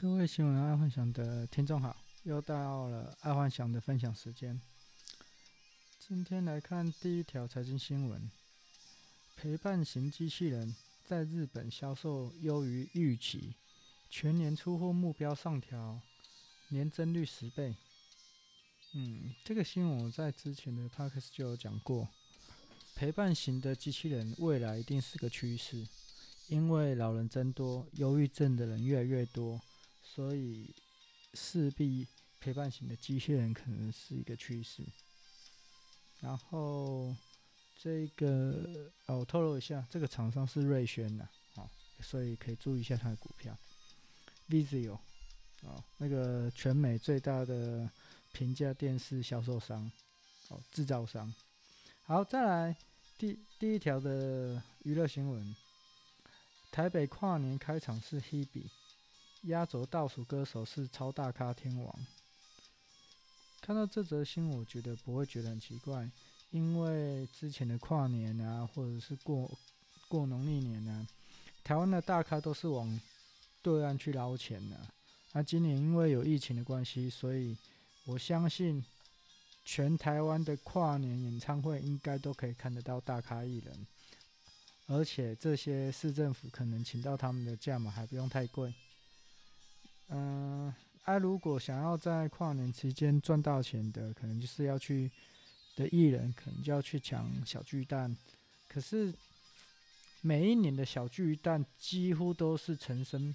各位新闻爱幻想的听众好，又到了爱幻想的分享时间。今天来看第一条财经新闻：陪伴型机器人在日本销售优于预期，全年出货目标上调，年增率十倍。嗯，这个新闻我在之前的 podcast 就有讲过，陪伴型的机器人未来一定是个趋势，因为老人增多，忧郁症的人越来越多。所以势必陪伴型的机器人可能是一个趋势。然后这个哦，我透露一下，这个厂商是瑞轩的，哦，所以可以注意一下它的股票。Vizio 哦，那个全美最大的平价电视销售商，哦，制造商。好，再来第第一条的娱乐新闻：台北跨年开场是 Hebe。压轴倒数歌手是超大咖天王。看到这则新闻，我觉得不会觉得很奇怪，因为之前的跨年啊，或者是过过农历年啊，台湾的大咖都是往对岸去捞钱的啊。那今年因为有疫情的关系，所以我相信全台湾的跨年演唱会应该都可以看得到大咖艺人，而且这些市政府可能请到他们的价码还不用太贵。嗯，哎、啊，如果想要在跨年期间赚到钱的，可能就是要去的艺人，可能就要去抢小巨蛋。可是每一年的小巨蛋几乎都是陈升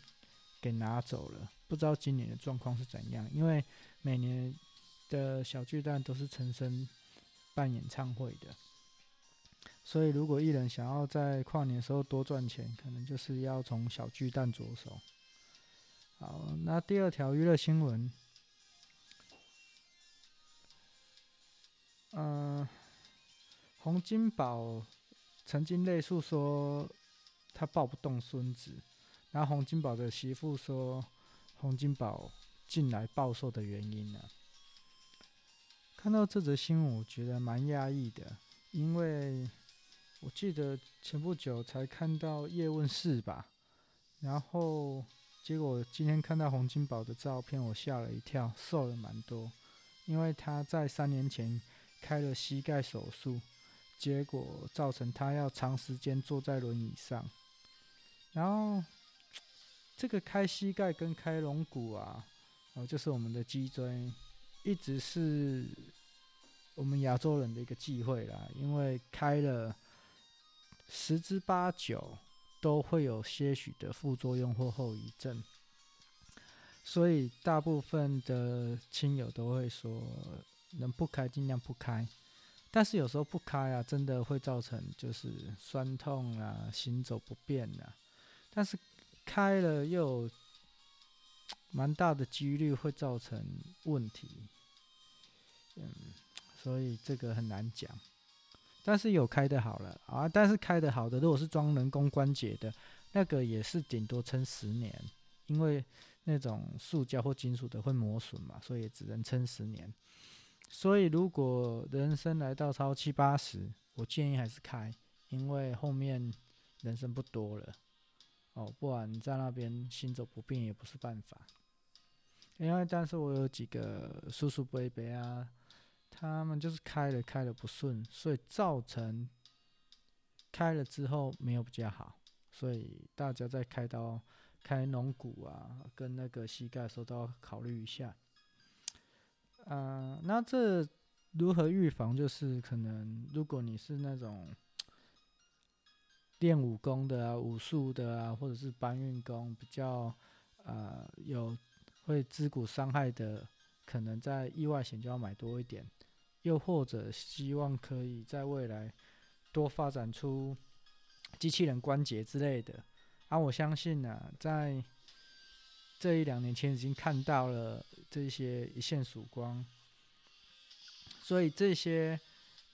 给拿走了，不知道今年的状况是怎样。因为每年的小巨蛋都是陈升办演唱会的，所以如果艺人想要在跨年的时候多赚钱，可能就是要从小巨蛋着手。好，那第二条娱乐新闻，嗯、洪金宝曾经泪诉说他抱不动孙子，然后洪金宝的媳妇说洪金宝近来暴瘦的原因呢、看到这则新闻，我觉得蛮压抑的，因为我记得前不久才看到叶问四吧，然后。结果今天看到洪金宝的照片，我吓了一跳，瘦了蛮多。因为他在三年前开了膝盖手术，结果造成他要长时间坐在轮椅上。然后这个开膝盖跟开龙骨啊，哦，就是我们的脊椎，一直是我们亚洲人的一个忌讳啦，因为开了十之八九。都会有些许的副作用或后遗症，所以大部分的亲友都会说，能不开尽量不开。但是有时候不开啊，真的会造成就是酸痛啊、行走不便啊。但是开了又蛮大的几率会造成问题，嗯，所以这个很难讲。但是有开的好了啊，但是开的好的，如果是装人工关节的，那个也是顶多撑十年，因为那种塑胶或金属的会磨损嘛，所以只能撑十年。所以如果人生来到超七八十，我建议还是开，因为后面人生不多了哦，不然在那边行走不便也不是办法。因为但是我有几个叔叔伯伯啊。他们就是开了开了不顺，所以造成开了之后没有比较好，所以大家在开刀开龙骨啊，跟那个膝盖的时候都要考虑一下。啊、那这如何预防？就是可能如果你是那种练武功的啊、武术的啊，或者是搬运工比较、呃、有会肢骨伤害的，可能在意外险就要买多一点。又或者希望可以在未来多发展出机器人关节之类的，啊，我相信呢、在这一两年前已经看到了这些一线曙光，所以这些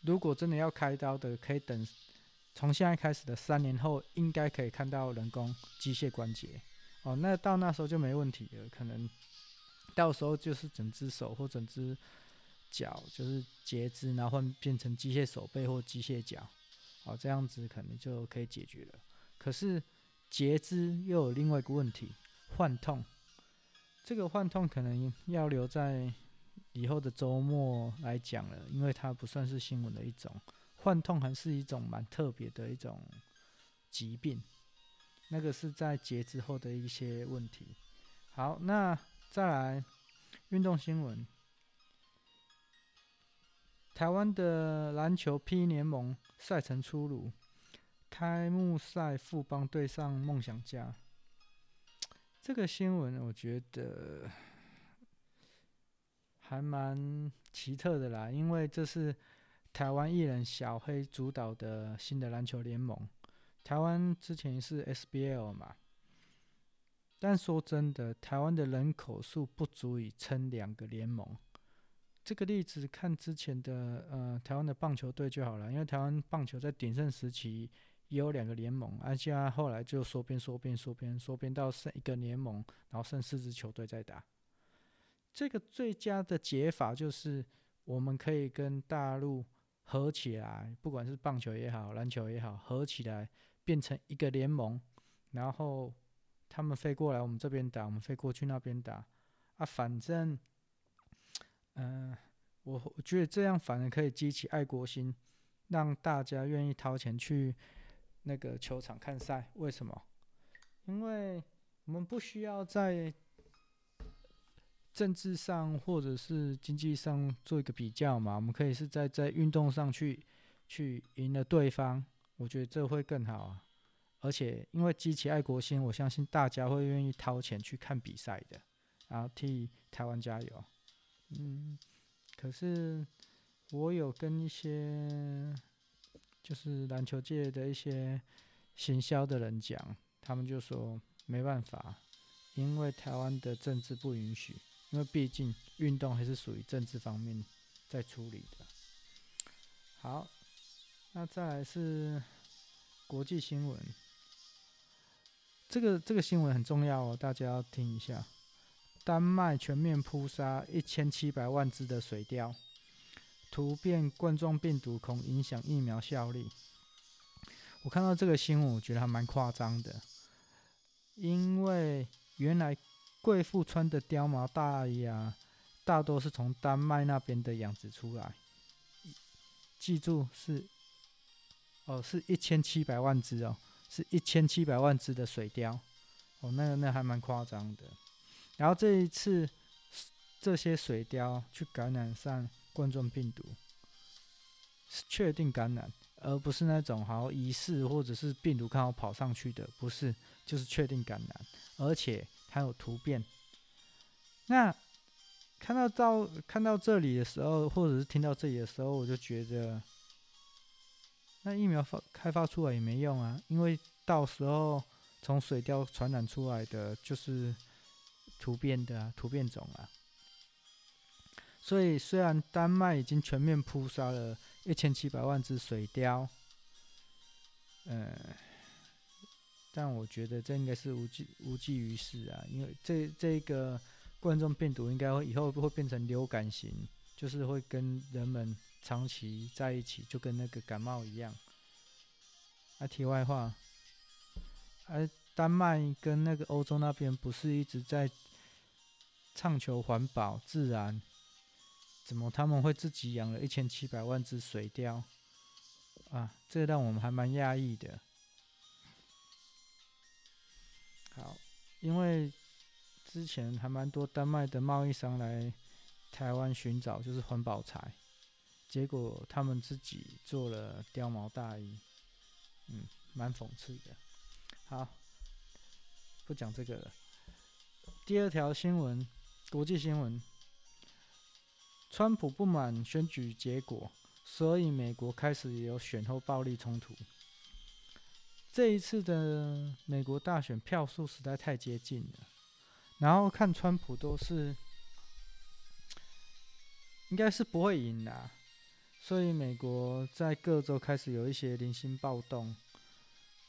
如果真的要开刀的，可以等从现在开始的三年后，应该可以看到人工机械关节，哦，那到那时候就没问题了，可能到时候就是整只手或整只。脚就是截肢，然后换变成机械手背或机械脚，好，这样子可能就可以解决了。可是截肢又有另外一个问题，换痛。这个幻痛可能要留在以后的周末来讲了，因为它不算是新闻的一种。幻痛还是一种蛮特别的一种疾病，那个是在截肢后的一些问题。好，那再来运动新闻，台湾的篮球 P 联盟赛程出炉，开幕赛富邦对上梦想家。这个新闻我觉得还蛮奇特的啦，因为这是。台湾艺人小黑主导的新的篮球联盟，台湾之前是 SBL 嘛，但说真的，台湾的人口数不足以撑两个联盟。这个例子看之前的呃台湾的棒球队就好了，因为台湾棒球在鼎盛时期也有两个联盟，而且后来就缩编、缩编、缩编、缩编到剩一个联盟，然后剩四支球队在打。这个最佳的解法就是我们可以跟大陆。合起来，不管是棒球也好，篮球也好，合起来变成一个联盟，然后他们飞过来我们这边打，我们飞过去那边打，啊，反正，嗯、我我觉得这样反而可以激起爱国心，让大家愿意掏钱去那个球场看赛。为什么？因为我们不需要在。政治上或者是经济上做一个比较嘛，我们可以是在在运动上去去赢了对方，我觉得这会更好啊。而且因为激起爱国心，我相信大家会愿意掏钱去看比赛的，然后替台湾加油。嗯，可是我有跟一些就是篮球界的一些行销的人讲，他们就说没办法，因为台湾的政治不允许。因为毕竟运动还是属于政治方面在处理的。好，那再来是国际新闻。这个这个新闻很重要哦，大家要听一下。丹麦全面扑杀一千七百万只的水貂，突变冠状病毒恐影响疫苗效力。我看到这个新闻，我觉得还蛮夸张的，因为原来。贵妇穿的貂毛大衣啊，大多是从丹麦那边的养殖出来。记住是，哦，是一千七百万只哦，是一千七百万只的水貂。哦，那个那还蛮夸张的。然后这一次，这些水貂去感染上冠状病毒，是确定感染，而不是那种好疑似或者是病毒刚好跑上去的，不是，就是确定感染，而且。还有突变，那看到到看到这里的时候，或者是听到这里的时候，我就觉得，那疫苗发开发出来也没用啊，因为到时候从水貂传染出来的就是突变的啊，突变种啊。所以虽然丹麦已经全面扑杀了一千七百万只水貂，嗯。但我觉得这应该是无济无济于事啊，因为这这个冠状病毒应该会以后会变成流感型，就是会跟人们长期在一起，就跟那个感冒一样。啊，题外话，而、丹麦跟那个欧洲那边不是一直在倡求环保自然，怎么他们会自己养了一千七百万只水貂？啊，这让我们还蛮讶异的。好，因为之前还蛮多丹麦的贸易商来台湾寻找，就是环保材，结果他们自己做了貂毛大衣，嗯，蛮讽刺的。好，不讲这个了。第二条新闻，国际新闻，川普不满选举结果，所以美国开始有选后暴力冲突。这一次的美国大选票数实在太接近了，然后看川普都是应该是不会赢的，所以美国在各州开始有一些零星暴动。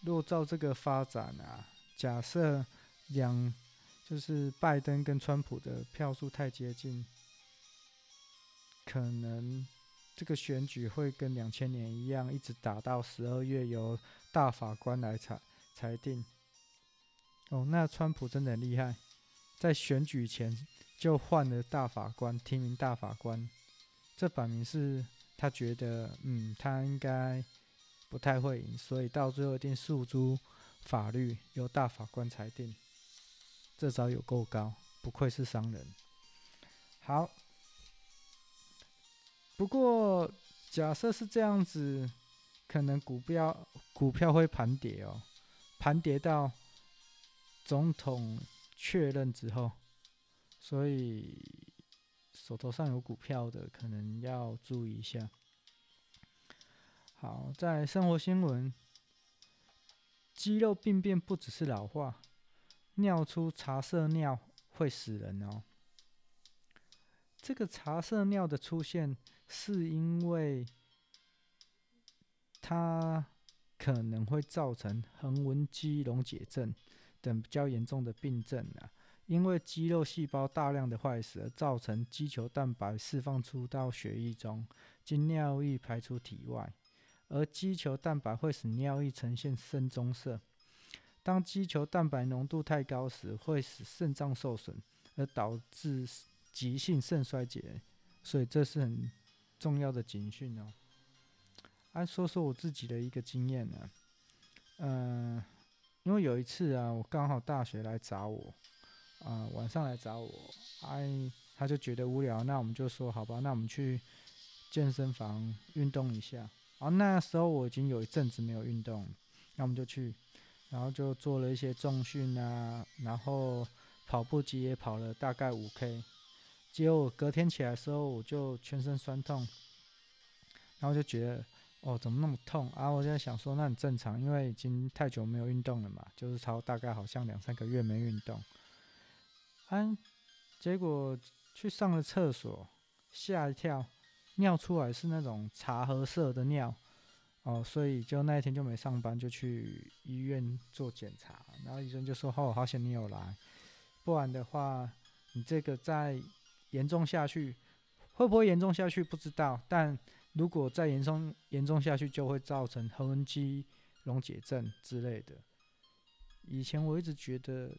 若照这个发展啊，假设两就是拜登跟川普的票数太接近，可能。这个选举会跟两千年一样，一直打到十二月，由大法官来裁裁定。哦，那川普真的很厉害，在选举前就换了大法官，提名大法官，这摆明是他觉得，嗯，他应该不太会赢，所以到最后一定诉诸法律，由大法官裁定。这招有够高，不愧是商人。好，不过假设是这样子，可能股票股票会盘跌哦，盘跌到总统确认之后，所以手头上有股票的可能要注意一下。好，在生活新闻，肌肉病变不只是老化。尿出茶色尿会死人哦。这个茶色尿的出现，是因为它可能会造成横纹肌溶解症等比较严重的病症啊。因为肌肉细胞大量的坏死而造成肌球蛋白释放出到血液中，经尿液排出体外，而肌球蛋白会使尿液呈现深棕色。当肌球蛋白浓度太高时，会使肾脏受损，而导致急性肾衰竭，所以这是很重要的警讯哦。啊、说说我自己的一个经验呢、啊，嗯、因为有一次啊，我刚好大学来找我，啊、晚上来找我，哎，他就觉得无聊，那我们就说好吧，那我们去健身房运动一下。啊，那时候我已经有一阵子没有运动，那我们就去。然后就做了一些重训啊，然后跑步机也跑了大概五 K，结果隔天起来的时候我就全身酸痛，然后就觉得哦怎么那么痛啊？我就在想说那很正常，因为已经太久没有运动了嘛，就是超大概好像两三个月没运动，啊，结果去上了厕所，吓一跳，尿出来是那种茶褐色的尿。哦，所以就那一天就没上班，就去医院做检查，然后医生就说：“哦，好险你有来，不然的话，你这个再严重下去，会不会严重下去不知道，但如果再严重严重下去，就会造成横纹肌溶解症之类的。”以前我一直觉得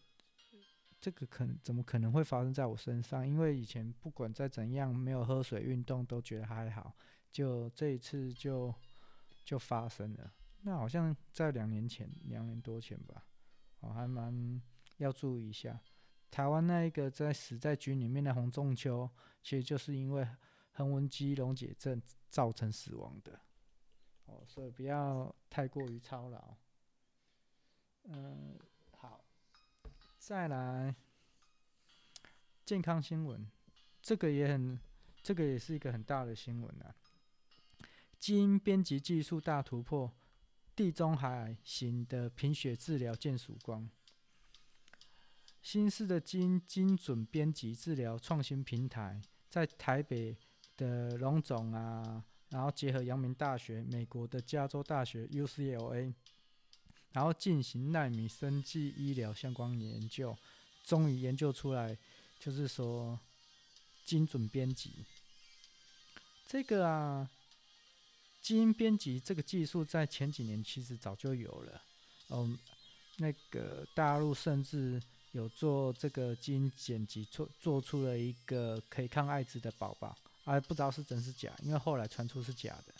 这个可怎么可能会发生在我身上？因为以前不管再怎样，没有喝水运动都觉得还好，就这一次就。就发生了，那好像在两年前，两年多前吧，我、哦、还蛮要注意一下。台湾那一个在死在军里面的洪仲丘，其实就是因为横纹肌溶解症造成死亡的。哦，所以不要太过于操劳。嗯，好，再来健康新闻，这个也很，这个也是一个很大的新闻啊。基因编辑技术大突破，地中海型的贫血治疗见曙光。新式的基因精准编辑治疗创新平台，在台北的龙总啊，然后结合阳明大学、美国的加州大学 UCLA，然后进行奈米生技医疗相关研究，终于研究出来，就是说精准编辑这个啊。基因编辑这个技术在前几年其实早就有了，嗯，那个大陆甚至有做这个基因剪辑，做做出了一个可以抗艾滋的宝宝，还不知道是真是假，因为后来传出是假的。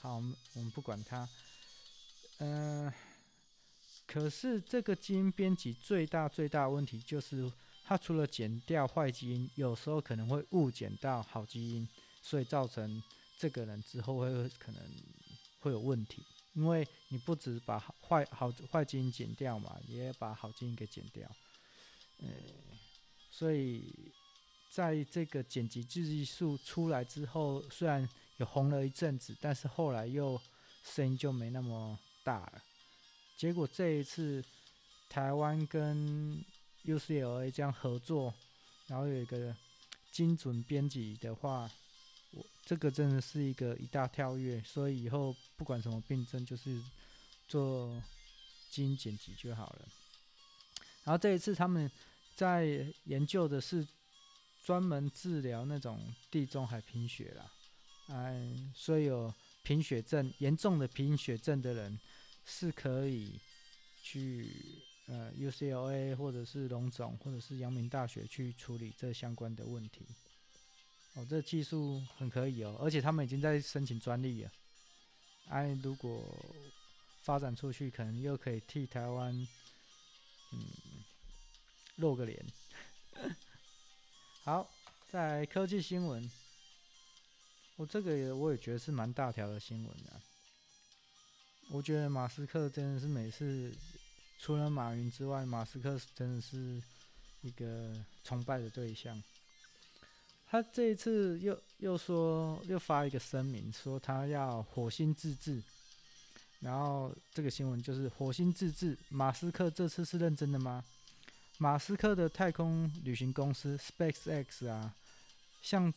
好，我们我们不管它，嗯，可是这个基因编辑最大最大的问题就是，它除了剪掉坏基因，有时候可能会误剪到好基因，所以造成。这个人之后会可能会有问题，因为你不只把坏好坏基因剪掉嘛，也把好基因给剪掉。呃，所以在这个剪辑技术出来之后，虽然有红了一阵子，但是后来又声音就没那么大了。结果这一次台湾跟 UCLA 这样合作，然后有一个精准编辑的话。这个真的是一个一大跳跃，所以以后不管什么病症，就是做基因剪辑就好了。然后这一次他们在研究的是专门治疗那种地中海贫血啦，哎，所以有贫血症严重的贫血症的人是可以去呃 UCLA 或者是龙总或者是阳明大学去处理这相关的问题。哦，这技术很可以哦，而且他们已经在申请专利了。哎、如果发展出去，可能又可以替台湾，嗯，露个脸。好，再来科技新闻。我、这个也我也觉得是蛮大条的新闻啊。我觉得马斯克真的是每次除了马云之外，马斯克真的是一个崇拜的对象。他这一次又又说又发一个声明，说他要火星自治。然后这个新闻就是火星自治，马斯克这次是认真的吗？马斯克的太空旅行公司 SpaceX 啊，像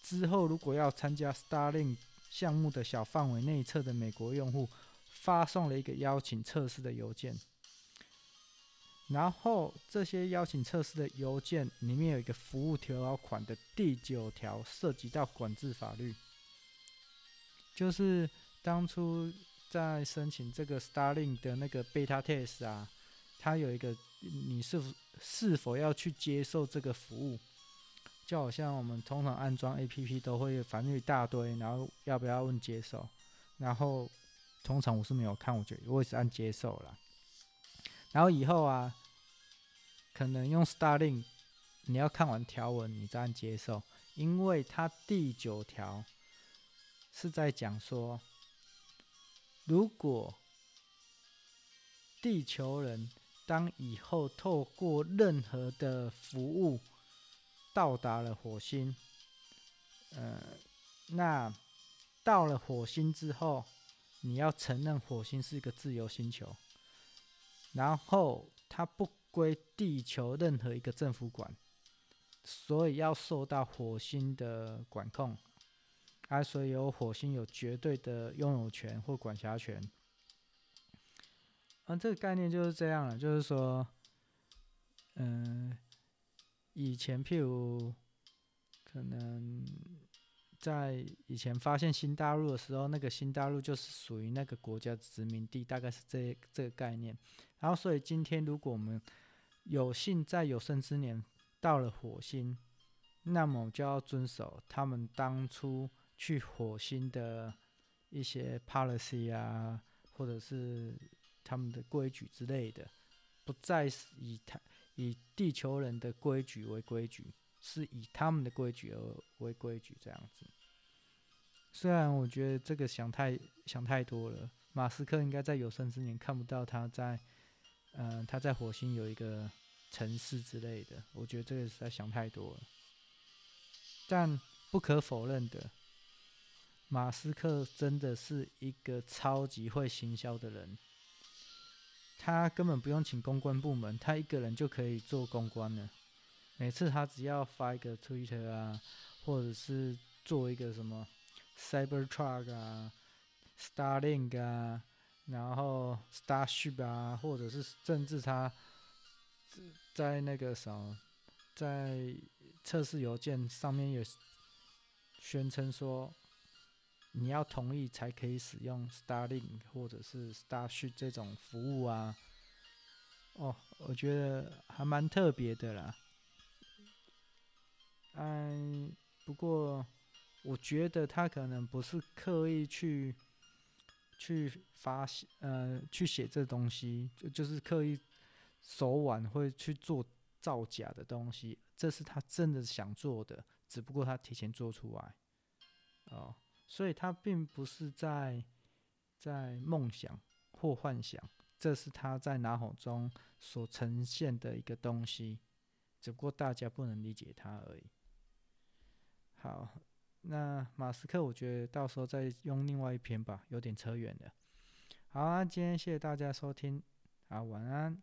之后如果要参加 Starlink 项目的小范围内测的美国用户，发送了一个邀请测试的邮件。然后这些邀请测试的邮件里面有一个服务条款的第九条，涉及到管制法律，就是当初在申请这个 Starlink 的那个 Beta Test 啊，它有一个你是否是否要去接受这个服务，就好像我们通常安装 APP 都会反正一大堆，然后要不要问接受，然后通常我是没有看，我觉得我也是按接受了。然后以后啊，可能用 Starling，你要看完条文，你再按接受，因为它第九条是在讲说，如果地球人当以后透过任何的服务到达了火星，呃，那到了火星之后，你要承认火星是一个自由星球。然后它不归地球任何一个政府管，所以要受到火星的管控，啊，所以有火星有绝对的拥有权或管辖权。嗯，这个概念就是这样了，就是说，嗯，以前譬如可能。在以前发现新大陆的时候，那个新大陆就是属于那个国家殖民地，大概是这这个概念。然后，所以今天如果我们有幸在有生之年到了火星，那么就要遵守他们当初去火星的一些 policy 啊，或者是他们的规矩之类的，不再是以他以地球人的规矩为规矩。是以他们的规矩而为规矩这样子。虽然我觉得这个想太想太多了，马斯克应该在有生之年看不到他在，嗯、他在火星有一个城市之类的。我觉得这个实在想太多了。但不可否认的，马斯克真的是一个超级会行销的人。他根本不用请公关部门，他一个人就可以做公关了。每次他只要发一个 Twitter 啊，或者是做一个什么 Cybertruck 啊、Starlink 啊，然后 Starship 啊，或者是甚至他在那个什么，在测试邮件上面也宣称说，你要同意才可以使用 Starlink 或者是 Starship 这种服务啊。哦，我觉得还蛮特别的啦。嗯，不过我觉得他可能不是刻意去去发呃去写这东西，就就是刻意手腕会去做造假的东西，这是他真的想做的，只不过他提前做出来哦，所以他并不是在在梦想或幻想，这是他在脑海中所呈现的一个东西，只不过大家不能理解他而已。好，那马斯克，我觉得到时候再用另外一篇吧，有点扯远了。好啊，今天谢谢大家收听，好，晚安。